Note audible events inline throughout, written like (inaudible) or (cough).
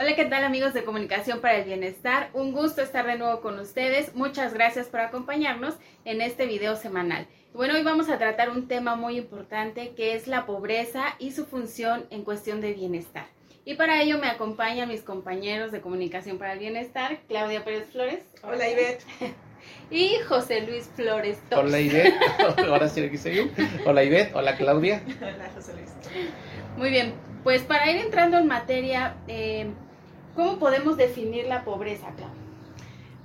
Hola, ¿qué tal amigos de Comunicación para el Bienestar? Un gusto estar de nuevo con ustedes. Muchas gracias por acompañarnos en este video semanal. Bueno, hoy vamos a tratar un tema muy importante que es la pobreza y su función en cuestión de bienestar. Y para ello me acompañan mis compañeros de Comunicación para el Bienestar, Claudia Pérez Flores. Hola, Ivette. (laughs) Y José Luis Flores. Hola Ivette. (laughs) Ahora sí aquí seguir. Hola Ivette. Hola Claudia. Hola, José Luis. Muy bien, pues para ir entrando en materia, eh, ¿Cómo podemos definir la pobreza, Clau?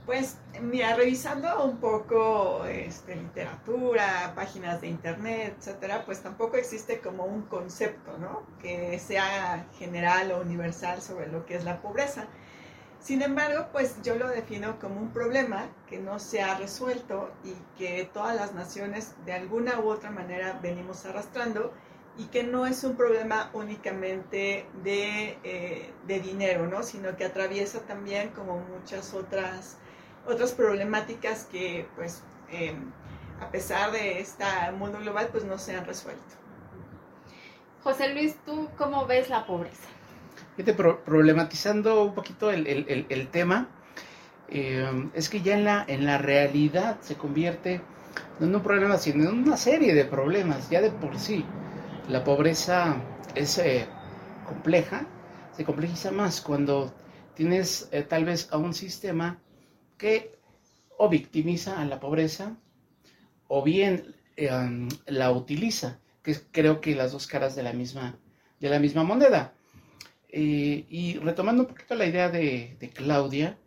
Pues mira, revisando un poco este, literatura, páginas de internet, etcétera, pues tampoco existe como un concepto, ¿no? Que sea general o universal sobre lo que es la pobreza. Sin embargo, pues yo lo defino como un problema que no se ha resuelto y que todas las naciones de alguna u otra manera venimos arrastrando y que no es un problema únicamente de, eh, de, dinero, ¿no? sino que atraviesa también como muchas otras, otras problemáticas que pues em, a pesar de este mundo global pues no se han resuelto. José Luis, ¿tú cómo ves la pobreza? problematizando un poquito el, el, el tema, em, es que ya en la, en la realidad se convierte no en un problema, sino en una serie de problemas, ya de por sí la pobreza es eh, compleja, se complejiza más cuando tienes eh, tal vez a un sistema que o victimiza a la pobreza o bien em, la utiliza, que creo que las dos caras de la misma, de la misma moneda. Eh, y retomando un poquito la idea de, de Claudia,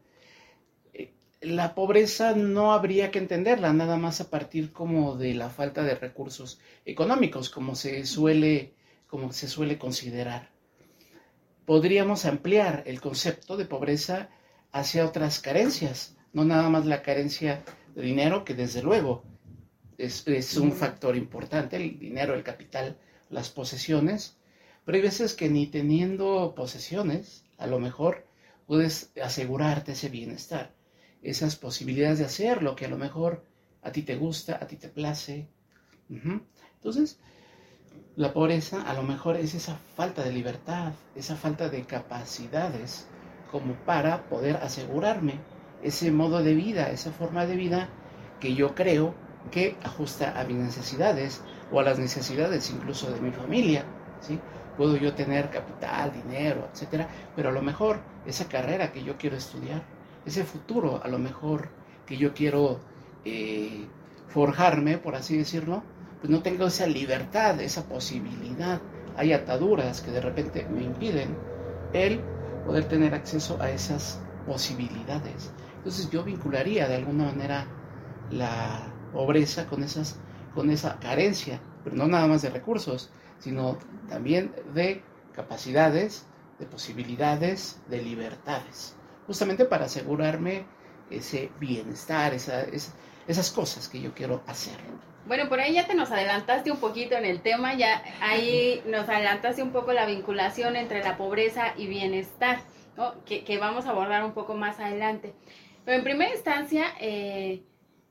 la pobreza no habría que entenderla nada más a partir como de la falta de recursos económicos, como se suele, como se suele considerar. Podríamos ampliar el concepto de pobreza hacia otras carencias, no nada más la carencia de dinero, que desde luego es, es un factor importante, el dinero, el capital, las posesiones, pero hay veces que ni teniendo posesiones, a lo mejor puedes asegurarte ese bienestar esas posibilidades de hacer lo que a lo mejor a ti te gusta, a ti te place. Entonces, la pobreza a lo mejor es esa falta de libertad, esa falta de capacidades como para poder asegurarme ese modo de vida, esa forma de vida que yo creo que ajusta a mis necesidades o a las necesidades incluso de mi familia. ¿sí? Puedo yo tener capital, dinero, etcétera, pero a lo mejor esa carrera que yo quiero estudiar ese futuro a lo mejor que yo quiero eh, forjarme, por así decirlo, pues no tengo esa libertad, esa posibilidad. Hay ataduras que de repente me impiden el poder tener acceso a esas posibilidades. Entonces yo vincularía de alguna manera la pobreza con, esas, con esa carencia, pero no nada más de recursos, sino también de capacidades, de posibilidades, de libertades justamente para asegurarme ese bienestar, esas cosas que yo quiero hacer. Bueno, por ahí ya te nos adelantaste un poquito en el tema, ya ahí nos adelantaste un poco la vinculación entre la pobreza y bienestar, que, vamos a abordar un poco más adelante. Pero en primera instancia, eh,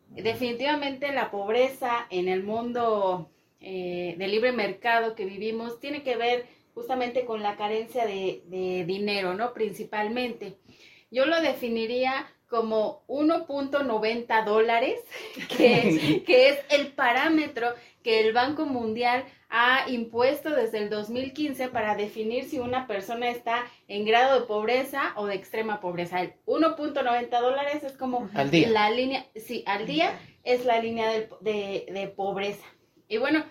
definitivamente la pobreza en el mundo eh, de libre mercado que vivimos tiene que ver justamente con la carencia de, de dinero, ¿no? Principalmente yo lo definiría como 1.90 dólares, (laughs) que, (laughs) que es el parámetro que el Banco Mundial ha impuesto desde el 2015 para definir si una persona está en grado de pobreza o de extrema pobreza. El 1.90 dólares es como la línea, sí, al día es la línea de, de, pobreza. Y bueno,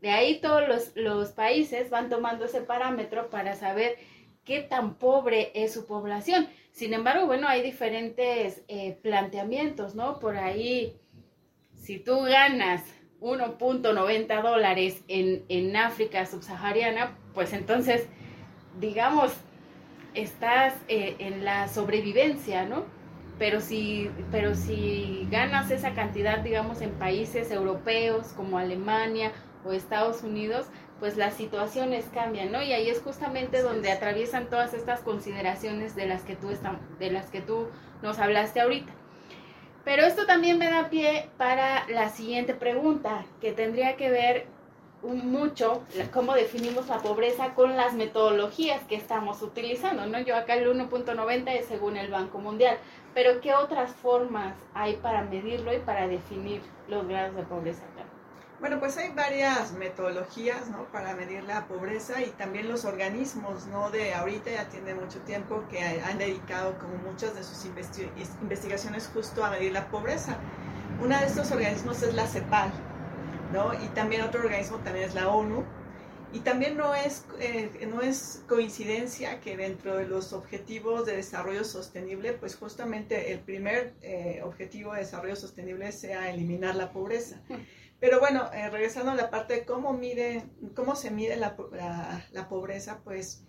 de ahí todos los, los países van tomando ese parámetro para saber qué tan pobre es su población. Sin embargo, bueno, hay diferentes eh, planteamientos, ¿no? Por ahí, si tú ganas 1.90 dólares en, en África subsahariana, pues entonces, digamos, estás eh, en la sobrevivencia, ¿no? Pero si, pero si ganas esa cantidad, digamos, en países europeos como Alemania o Estados Unidos, pues las situaciones cambian, ¿no? Y ahí es justamente donde atraviesan todas estas consideraciones de las que tú de las que tú nos hablaste ahorita. Pero esto también me da pie para la siguiente pregunta, que tendría que ver mucho cómo definimos la pobreza con las metodologías que estamos utilizando, ¿no? Yo acá el 1.90 es según el Banco Mundial, pero ¿qué otras formas hay para medirlo y para definir los grados de pobreza? Bueno, pues hay varias metodologías, ¿no? Para medir la pobreza y también los organismos, ¿no? De ahorita ya tiene mucho tiempo que han dedicado como muchas de sus investigaciones justo a medir la pobreza. Uno de estos organismos es la CEPAL, ¿no? Y también otro organismo también es la ONU. Y también no es, eh, no es coincidencia que dentro de los objetivos de desarrollo sostenible, pues justamente el primer eh, objetivo de desarrollo sostenible sea eliminar la pobreza. Pero bueno, eh, regresando a la parte de cómo, mide, cómo se mide la, la, pobreza, pues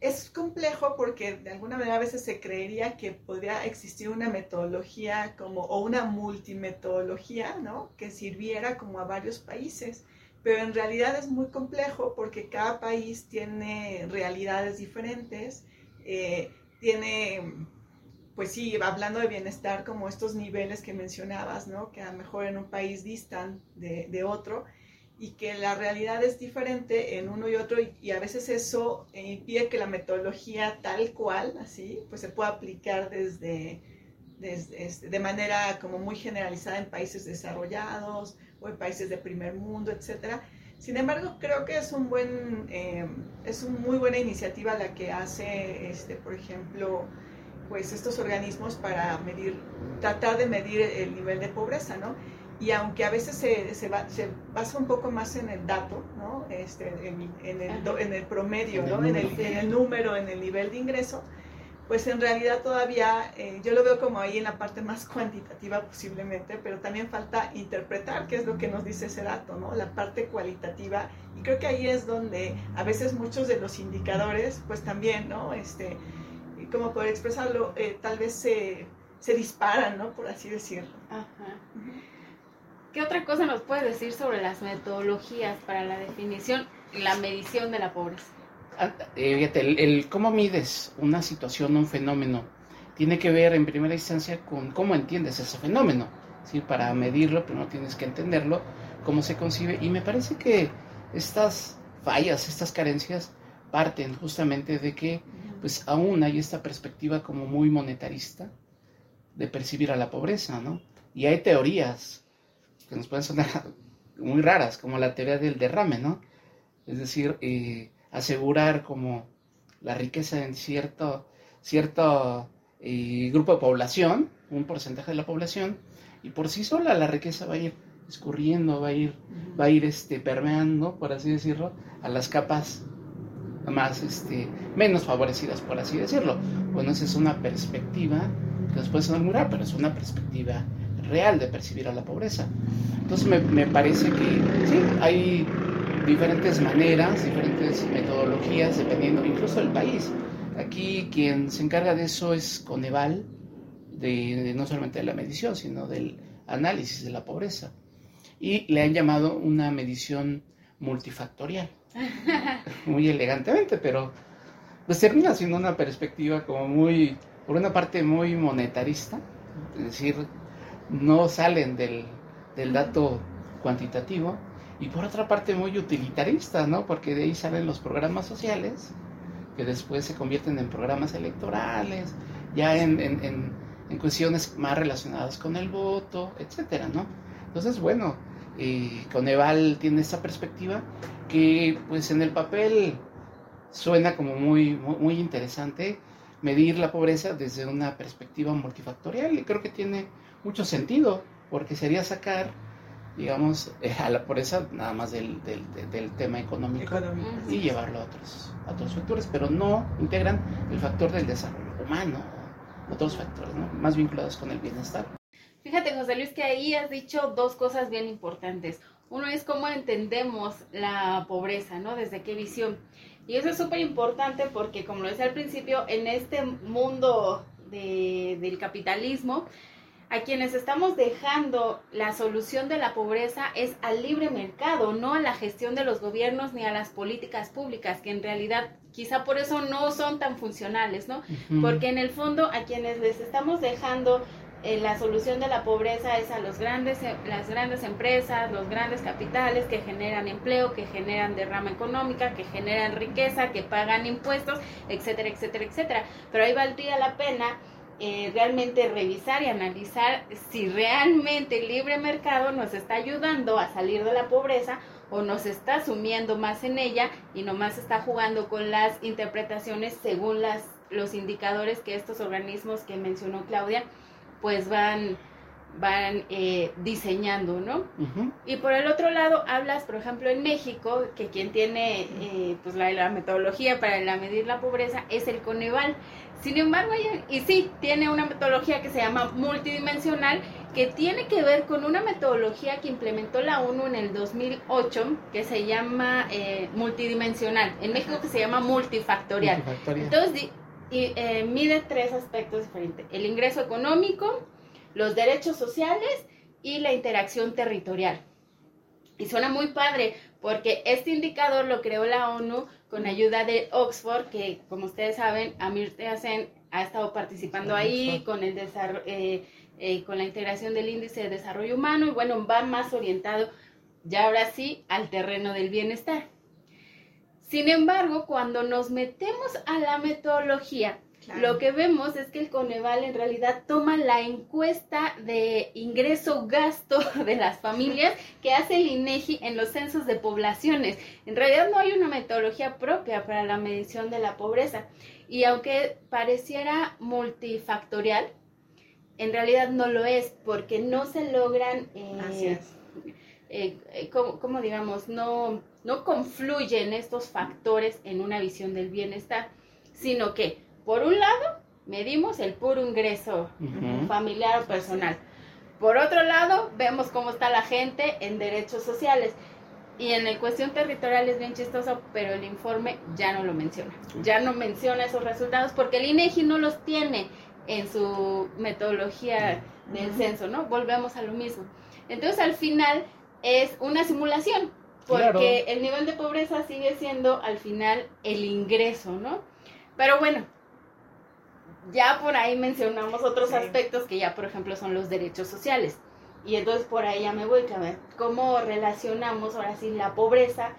es complejo porque de alguna manera a veces se creería que podría existir una metodología como, o una multimetodología, ¿no? Que sirviera como a varios países. Pero en realidad es muy complejo porque cada país tiene realidades diferentes, eh, tiene, pues sí, hablando de bienestar, como estos niveles que mencionabas, ¿no? Que a lo mejor en un país distan de, otro y que la realidad es diferente en uno y otro y, a veces eso impide que la metodología tal cual, así, pues se pueda aplicar desde, este, de manera como muy generalizada en países desarrollados o en países de primer mundo, etcétera. Sin embargo, creo que es un buen, eh, es una muy buena iniciativa la que hace, este, por ejemplo, pues estos organismos para medir, tratar de medir el nivel de pobreza, ¿no? y aunque a veces se, se, se, basa un poco más en el dato, ¿no? este, en, en, el, en, el, promedio, en, ¿no? el en, el, número, en el nivel de ingreso, pues en realidad todavía eh, yo lo veo como ahí en la parte más (laughs) cuantitativa posiblemente, pero también falta interpretar qué es lo que nos dice ese dato, ¿no? la parte cualitativa, y creo que ahí es donde a veces muchos de los indicadores, pues también, ¿no? este, como poder expresarlo, eh, tal vez se, se disparan, ¿no? por así decirlo. Ajá. ¿Qué otra cosa nos puedes decir sobre las metodologías para la definición y la medición de la pobreza? Ah, eh, el, cómo mides una situación, un fenómeno, tiene que ver en primera instancia con cómo entiendes ese fenómeno. ¿sí? Para medirlo, primero tienes que entenderlo, cómo se concibe. Y me parece que estas fallas, estas carencias, parten justamente de que pues aún hay esta perspectiva como muy monetarista de percibir a la pobreza, ¿no? Y hay teorías que nos pueden sonar (laughs) muy raras, como la teoría del derrame, ¿no? Es decir, eh, asegurar como la riqueza en cierto, cierto eh, grupo de población, un porcentaje de la población, y por sí sola la riqueza va a ir escurriendo, va a ir, va a ir este, permeando, por así decirlo, a las capas más, este, menos favorecidas, por así decirlo. Bueno, esa es una perspectiva que nos puede sonar pero es una perspectiva real de percibir a la pobreza. Entonces me, parece que sí, hay diferentes maneras, diferentes metodologías, dependiendo incluso del país. Aquí quien se encarga de eso es Coneval, de, no solamente de la medición, sino del análisis de la pobreza. Y le han llamado una medición multifactorial. Muy elegantemente, pero pues termina siendo una perspectiva como muy, por una parte muy monetarista, es decir, no salen del, dato cuantitativo y por otra parte muy utilitarista, ¿no? Porque de ahí salen los programas sociales que después se convierten en programas electorales, ya en, en, cuestiones más relacionadas con el voto, etcétera, ¿no? Entonces, bueno, eh, Coneval tiene esta perspectiva que pues en el papel suena como muy, muy, muy interesante medir la pobreza desde una perspectiva multifactorial y creo que tiene mucho sentido, porque sería sacar, digamos, eh, a la pobreza nada más del, del, tema económico, y llevarlo a otros, a otros factores, pero no integran el factor del desarrollo humano, otros factores, ¿no? más vinculados con el bienestar. Fíjate, José Luis, que ahí has dicho dos cosas bien importantes. Uno es cómo entendemos la pobreza, ¿no? Desde qué visión. Y eso es súper importante porque, como lo decía al principio, en este mundo de, del capitalismo, a quienes estamos dejando la solución de la pobreza es al libre mercado, no a la gestión de los gobiernos ni a las políticas públicas, que en realidad quizá por eso no son tan funcionales, ¿no? Porque en el fondo a quienes les estamos dejando eh, la solución de la pobreza es a los grandes, eh, las grandes empresas, los grandes capitales que generan empleo, que generan derrama económica, que generan riqueza, que pagan impuestos, etcétera, etcétera, etcétera. Pero ahí valdría la pena eh, realmente revisar y analizar si realmente el libre mercado nos está ayudando a salir de la pobreza o nos está sumiendo más en ella y nomás está jugando con las interpretaciones según las, los indicadores que estos organismos que mencionó Claudia pues van, van eh, diseñando, ¿no? Y por el otro lado, hablas, por ejemplo, en México, que quien tiene eh, pues la, metodología para la medir la pobreza es el Coneval. Sin embargo, y sí, tiene una metodología que se llama multidimensional, que tiene que ver con una metodología que implementó la ONU en el 2008, que se llama eh, multidimensional. En México que se llama multifactorial. multifactorial. Entonces, y eh, mide tres aspectos diferentes. El ingreso económico, los derechos sociales y la interacción territorial. Y suena muy padre porque este indicador lo creó la ONU con ayuda de Oxford, que como ustedes saben, Amir Hacen ha estado participando ahí con, el eh, eh, con la integración del índice de desarrollo humano y bueno, va más orientado ya ahora sí al terreno del bienestar. Sin embargo, cuando nos metemos a la metodología, lo que vemos es que el Coneval en realidad toma la encuesta de ingreso-gasto (laughs) de las familias que hace el INEGI en los censos de poblaciones. En realidad no hay una metodología propia para la medición de la pobreza. Y aunque pareciera multifactorial, en realidad no lo es, porque no se logran, eh, eh, eh como digamos, no no confluyen estos factores en una visión del bienestar, sino que, por un lado, medimos el puro ingreso familiar o personal. Por otro lado, vemos cómo está la gente en derechos sociales. Y en la cuestión territorial es bien chistoso, pero el informe ya no lo menciona. Ya no menciona esos resultados porque el INEGI no los tiene en su metodología del censo, ¿no? Volvemos a lo mismo. Entonces, al final es una simulación. Porque el nivel de pobreza sigue siendo al final el ingreso, ¿no? Pero bueno, ya por ahí mencionamos otros aspectos que ya, por ejemplo, son los derechos sociales. Y entonces por ahí ya me voy a ver cómo relacionamos ahora sí la pobreza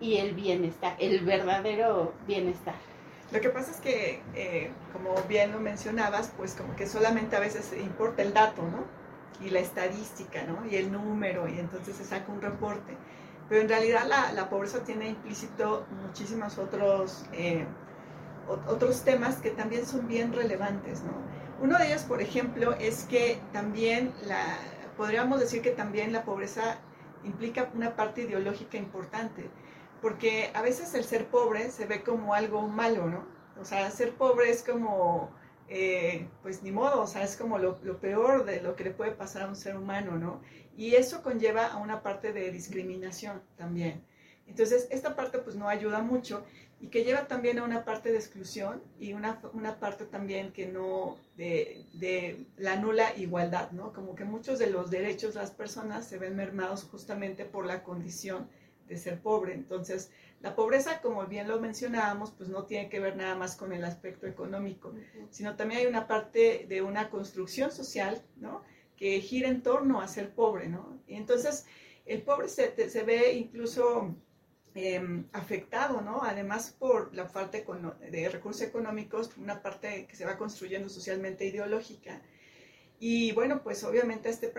y el bienestar, el verdadero bienestar. Lo que pasa es que, eh, como bien lo mencionabas, pues como que solamente a veces importa el dato, ¿no? Y la estadística, ¿no? Y el número, y entonces se saca un reporte. Pero en realidad la, la pobreza tiene implícito muchísimos otros, eh, otros temas que también son bien relevantes, ¿no? Uno de ellos, por ejemplo, es que también la, podríamos decir que también la pobreza implica una parte ideológica importante, porque a veces el ser pobre se ve como algo malo, ¿no? O sea, ser pobre es como, eh, pues ni modo, o sea, es como lo, lo, peor de lo que le puede pasar a un ser humano, ¿no? Y eso conlleva a una parte de discriminación también. Entonces, esta parte pues no ayuda mucho y que lleva también a una parte de exclusión y una, una parte también que no, de, de, la nula igualdad, ¿no? Como que muchos de los derechos de las personas se ven mermados justamente por la condición de ser pobre. Entonces, la pobreza, como bien lo mencionábamos, pues no tiene que ver nada más con el aspecto económico, sino también hay una parte de una construcción social, ¿no? que gira en torno a ser pobre, ¿no? Y entonces el pobre se, se ve incluso em, afectado, ¿no? Además por la falta de recursos económicos, una parte que se va construyendo socialmente ideológica. Y bueno, pues obviamente este,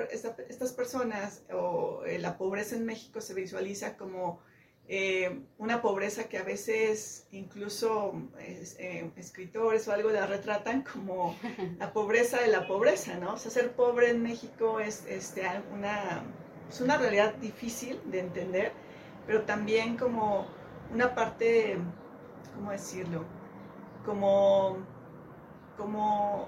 estas personas o eh, la pobreza en México se visualiza como eh, una pobreza que a veces incluso eh, escritores o algo la retratan como (laughs) la pobreza de la pobreza, ¿no? O sea, ser pobre en México es este, una, es una realidad difícil de entender, pero también como una parte, ¿cómo decirlo? Como, como,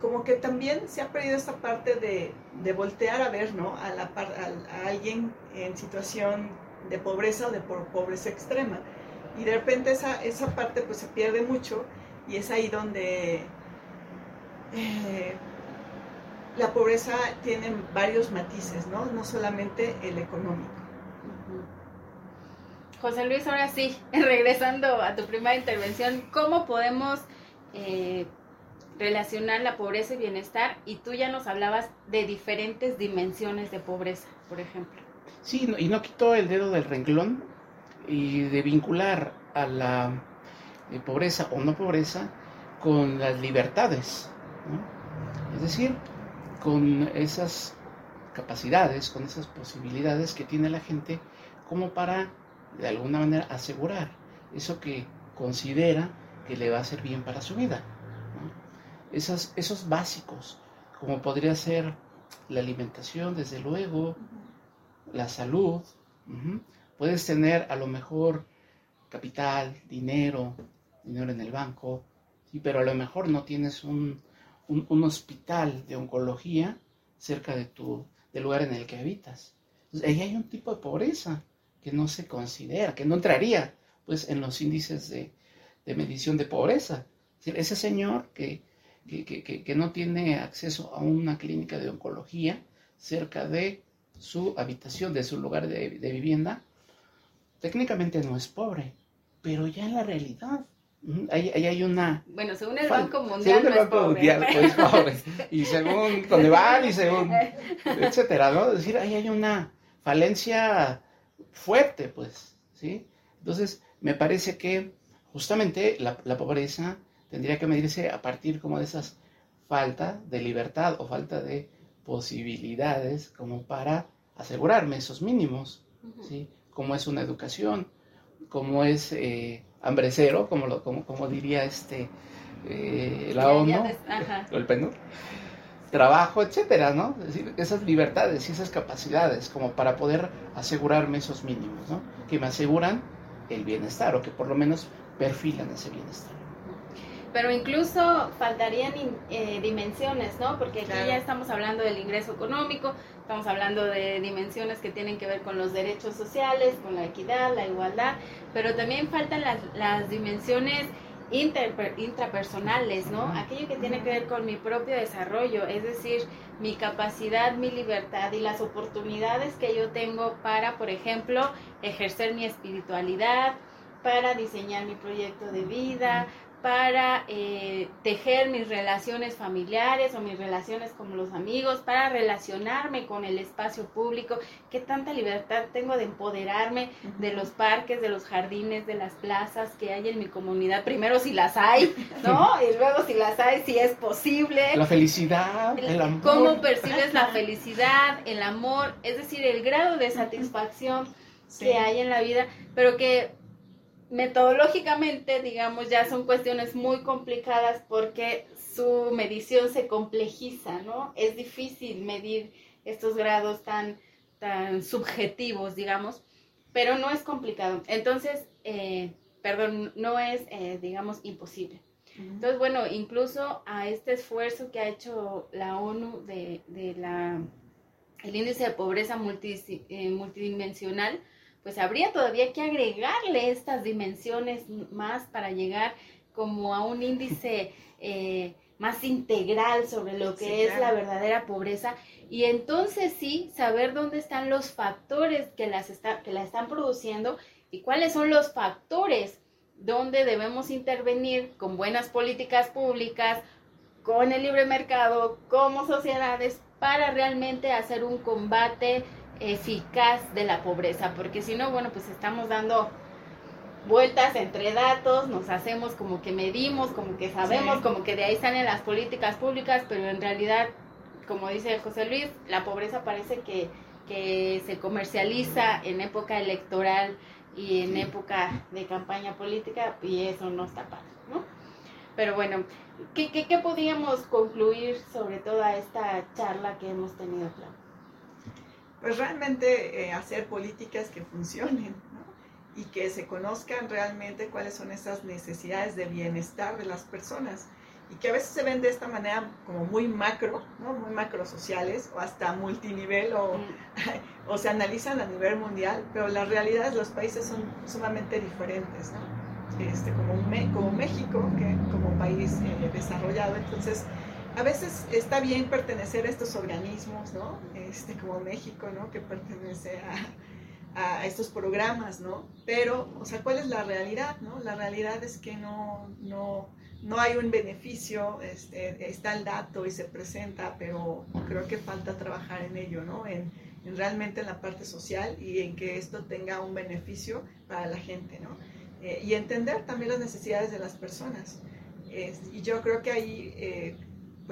como que también se ha perdido esta parte de, de voltear a ver, ¿no? A, la, a alguien en situación de pobreza o de pobreza extrema. Y de repente esa, esa parte pues se pierde mucho y es ahí donde eh, la pobreza tiene varios matices, ¿no? No solamente el económico. José Luis, ahora sí, (laughs) regresando a tu primera intervención, ¿cómo podemos eh, relacionar la pobreza y bienestar y tú ya nos hablabas de diferentes dimensiones de pobreza, por ejemplo. Sí, y no quitó el dedo del renglón y de vincular a la eh, pobreza o no pobreza con las libertades, es decir, con esas capacidades, con esas posibilidades que tiene la gente como para de alguna manera asegurar eso que considera que le va a hacer bien para su vida. esos básicos, como podría ser la alimentación, desde luego, la salud. Puedes tener a lo mejor capital, dinero, dinero en el banco, ¿sí? pero a lo mejor no tienes un, un, hospital de oncología cerca de tu, del lugar en el que habitas. Entonces, ahí hay un tipo de pobreza que no se considera, que no entraría pues en los índices de, de medición de pobreza. ese señor que, que, que, que, no tiene acceso a una clínica de oncología cerca de su habitación, de su lugar de, de vivienda, técnicamente no es pobre, pero ya en la realidad Ahí, hay una... Bueno, según el Banco Mundial. Según el Banco Mundial, pues pobre. Y según (laughs) donde van y según... (laughs) etcétera, ¿no? Es decir, ahí hay una falencia fuerte, pues, ¿sí? Entonces, me parece que justamente la, la pobreza tendría que medirse a partir como de esas falta de libertad o falta de posibilidades como para asegurarme esos mínimos, ¿sí? Como es una educación, como es... Eh, hambre cero, como, lo, como, como diría este, eh, la ONU, (laughs) el PNUD, trabajo, etcétera, ¿no? Es decir, esas libertades y esas capacidades como para poder asegurarme esos mínimos, ¿no? Que me aseguran el bienestar o que por lo menos perfilan ese bienestar. Pero incluso faltarían eh, dimensiones, ¿no? Porque aquí ya estamos hablando del ingreso económico, estamos hablando de dimensiones que tienen que ver con los derechos sociales, con la equidad, la igualdad, pero también faltan las, las dimensiones intrapersonales, ¿no? Aquello que tiene que ver con mi propio desarrollo, es decir, mi capacidad, mi libertad y las oportunidades que yo tengo para, por ejemplo, ejercer mi espiritualidad, para diseñar mi proyecto de vida, para eh, tejer mis relaciones familiares o mis relaciones con los amigos, para relacionarme con el espacio público, qué tanta libertad tengo de empoderarme de los parques, de los jardines, de las plazas que hay en mi comunidad, primero si las hay, (laughs) ¿no? Y luego si las hay, si es posible. La felicidad, el amor. ¿Cómo percibes la (laughs) felicidad, el amor? Es decir, el grado de satisfacción que hay en la vida, pero que metodológicamente, digamos, ya son cuestiones muy complicadas porque su medición se complejiza, ¿no? Es difícil medir estos grados tan, tan subjetivos, digamos, pero no es complicado. Entonces, eh, perdón, no es, eh, digamos, imposible. Entonces, bueno, incluso a este esfuerzo que ha hecho la ONU de, de la, el índice de pobreza eh, multidimensional, pues habría todavía que agregarle estas dimensiones más para llegar como a un índice (laughs) eh, más integral sobre lo que es la verdadera pobreza. Y entonces sí saber dónde están los factores que, las está, que la están produciendo y cuáles son los factores donde debemos intervenir con buenas políticas públicas, con el libre mercado, como sociedades, para realmente hacer un combate eficaz de la pobreza, porque si no, bueno, pues estamos dando vueltas entre datos, nos hacemos como que medimos, como que sabemos, como que de ahí salen las políticas públicas, pero en realidad, como dice José Luis, la pobreza parece que, que se comercializa en época electoral y en época de campaña política y eso no está padre, ¿no? Pero bueno, ¿qué, qué, qué podríamos concluir sobre toda esta charla que hemos tenido, Clau? Pues realmente eh, hacer políticas que funcionen y que se conozcan realmente cuáles son esas necesidades de bienestar de las personas y que a veces se ven de esta manera como muy macro, ¿no? muy macro sociales o hasta multinivel o, mm. (laughs) o se analizan a nivel mundial, pero las realidades de los países son sumamente diferentes, ¿no? este, como, como México, que como país eh, desarrollado, entonces a veces está bien pertenecer a estos organismos, ¿no? Este, como México, ¿no? Que pertenece a, a, estos programas, ¿no? Pero, o sea, ¿cuál es la realidad, no? La realidad es que no, no, no hay un beneficio, este, está el dato y se presenta, pero creo que falta trabajar en ello, ¿no? En, realmente en la parte social y en que esto tenga un beneficio para la gente, ¿no? Eh, y entender también las necesidades de las personas. y yo creo que ahí, eh,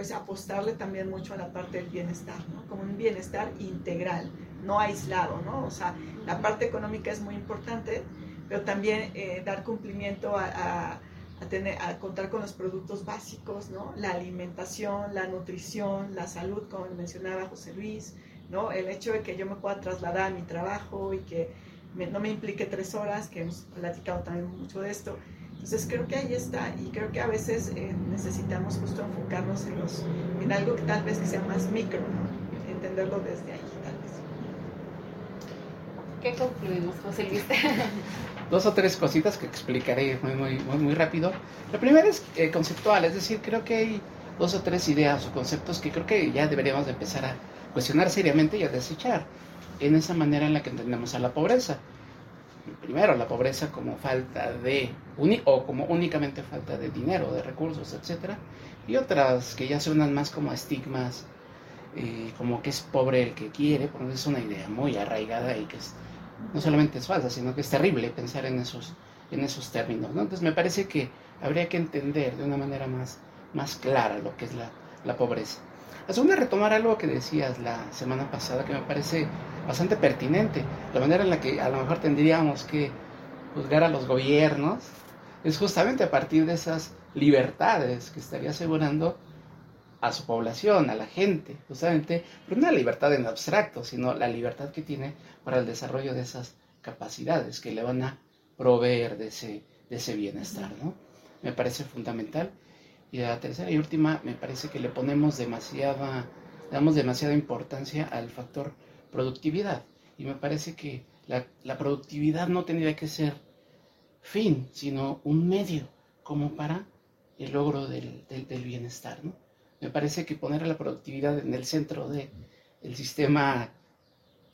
pues apostarle también mucho a la parte del bienestar, ¿no? Como un bienestar integral, no aislado, ¿no? O sea, la parte económica es muy importante, pero también eh, dar cumplimiento a a, tener, a contar con los productos básicos, ¿no? La alimentación, la nutrición, la salud, como mencionaba José Luis, ¿no? El hecho de que yo me pueda trasladar a mi trabajo y que no me implique tres horas, que hemos platicado también mucho de esto. Entonces creo que ahí está y creo que a veces eh, necesitamos justo enfocarnos en, los, en algo que tal vez que sea más micro, ¿no? entenderlo desde ahí tal vez. ¿Qué concluimos, José Luis? (laughs) dos o tres cositas que explicaré muy, muy, muy, rápido. La primera es eh, conceptual, es decir, creo que hay dos o tres ideas o conceptos que creo que ya deberíamos empezar a cuestionar seriamente y a desechar en esa manera en la que entendemos a la pobreza. Primero, la pobreza como falta de, o como únicamente falta de dinero, de recursos, etc. Y otras que ya suenan más como estigmas, eh, como que es pobre el que quiere, porque es una idea muy arraigada y que es no solamente es falsa, sino que es terrible pensar en esos, en esos términos. ¿no? Entonces me parece que habría que entender de una manera más, más clara lo que es la, la pobreza. Segunda, retomar algo que decías la semana pasada, que me parece bastante pertinente. La manera en la que a lo mejor tendríamos que juzgar a los gobiernos es justamente a partir de esas libertades que estaría asegurando a su población, a la gente, justamente, pero no la libertad en abstracto, sino la libertad que tiene para el desarrollo de esas capacidades que le van a proveer de ese, de ese bienestar, ¿no? Me parece fundamental. Y la tercera y última, me parece que le ponemos demasiada, damos demasiada importancia al factor productividad. Y me parece que la, la productividad no tendría que ser fin, sino un medio como para el logro del, del, bienestar, ¿no? Me parece que poner a la productividad en el centro del el sistema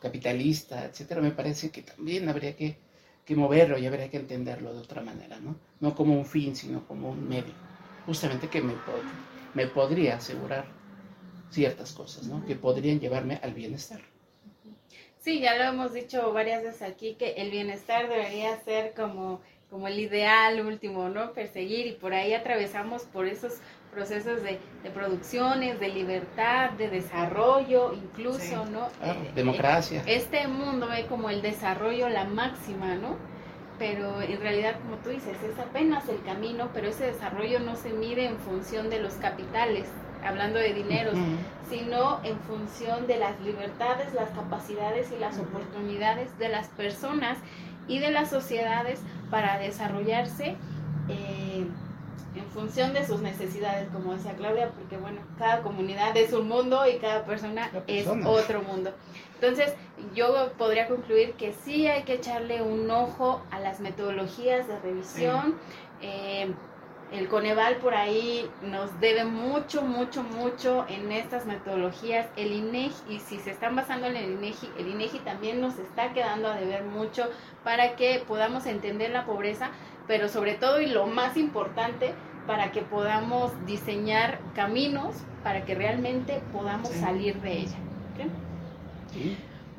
capitalista, etcétera, me parece que también habría que, moverlo y habría que entenderlo de otra manera, ¿no? No como un fin, sino como un medio. Justamente que me, me podría asegurar ciertas cosas, ¿no? Que podrían llevarme al bienestar. Sí, ya lo hemos dicho varias veces aquí, que el bienestar debería ser como, como el ideal último, ¿no? Perseguir y por ahí atravesamos por esos procesos de, producciones, de libertad, de desarrollo, incluso, ¿no? Eh, democracia. Este mundo ve como el desarrollo la máxima, ¿no? Pero en realidad, como tú dices, es apenas el camino, pero ese desarrollo no se mide en función de los capitales, hablando de dineros, sino en función de las libertades, las capacidades y las oportunidades de las personas y de las sociedades para desarrollarse. Eh, función de sus necesidades, como decía Claudia, porque bueno, cada comunidad es un mundo y cada persona, es otro mundo. Entonces, yo podría concluir que sí hay que echarle un ojo a las metodologías de revisión. Eh, el Coneval por ahí nos debe mucho, mucho, mucho en estas metodologías. El INEGI, y si se están basando en el INEGI, el INEGI también nos está quedando a deber mucho para que podamos entender la pobreza, pero sobre todo y lo más importante, para que podamos diseñar caminos para que realmente podamos salir de ella.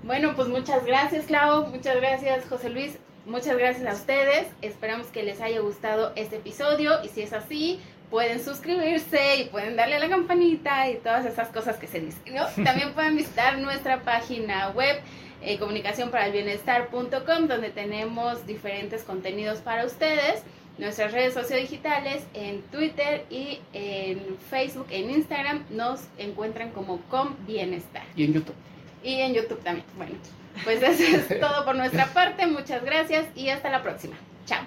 Bueno, pues muchas gracias, Clau, muchas gracias, José Luis, muchas gracias a ustedes. Esperamos que les haya gustado este episodio y si es así, pueden suscribirse y pueden darle a la campanita y todas esas cosas que se dicen. (laughs) También pueden visitar nuestra página web eh, comunicación para el bienestar.com donde tenemos diferentes contenidos para ustedes nuestras redes sociodigitales en Twitter y en Facebook, en Instagram nos encuentran como Com Bienestar. Y en YouTube. Y en YouTube también. Bueno, pues eso es (laughs) todo por nuestra parte. Muchas gracias y hasta la próxima. Chao.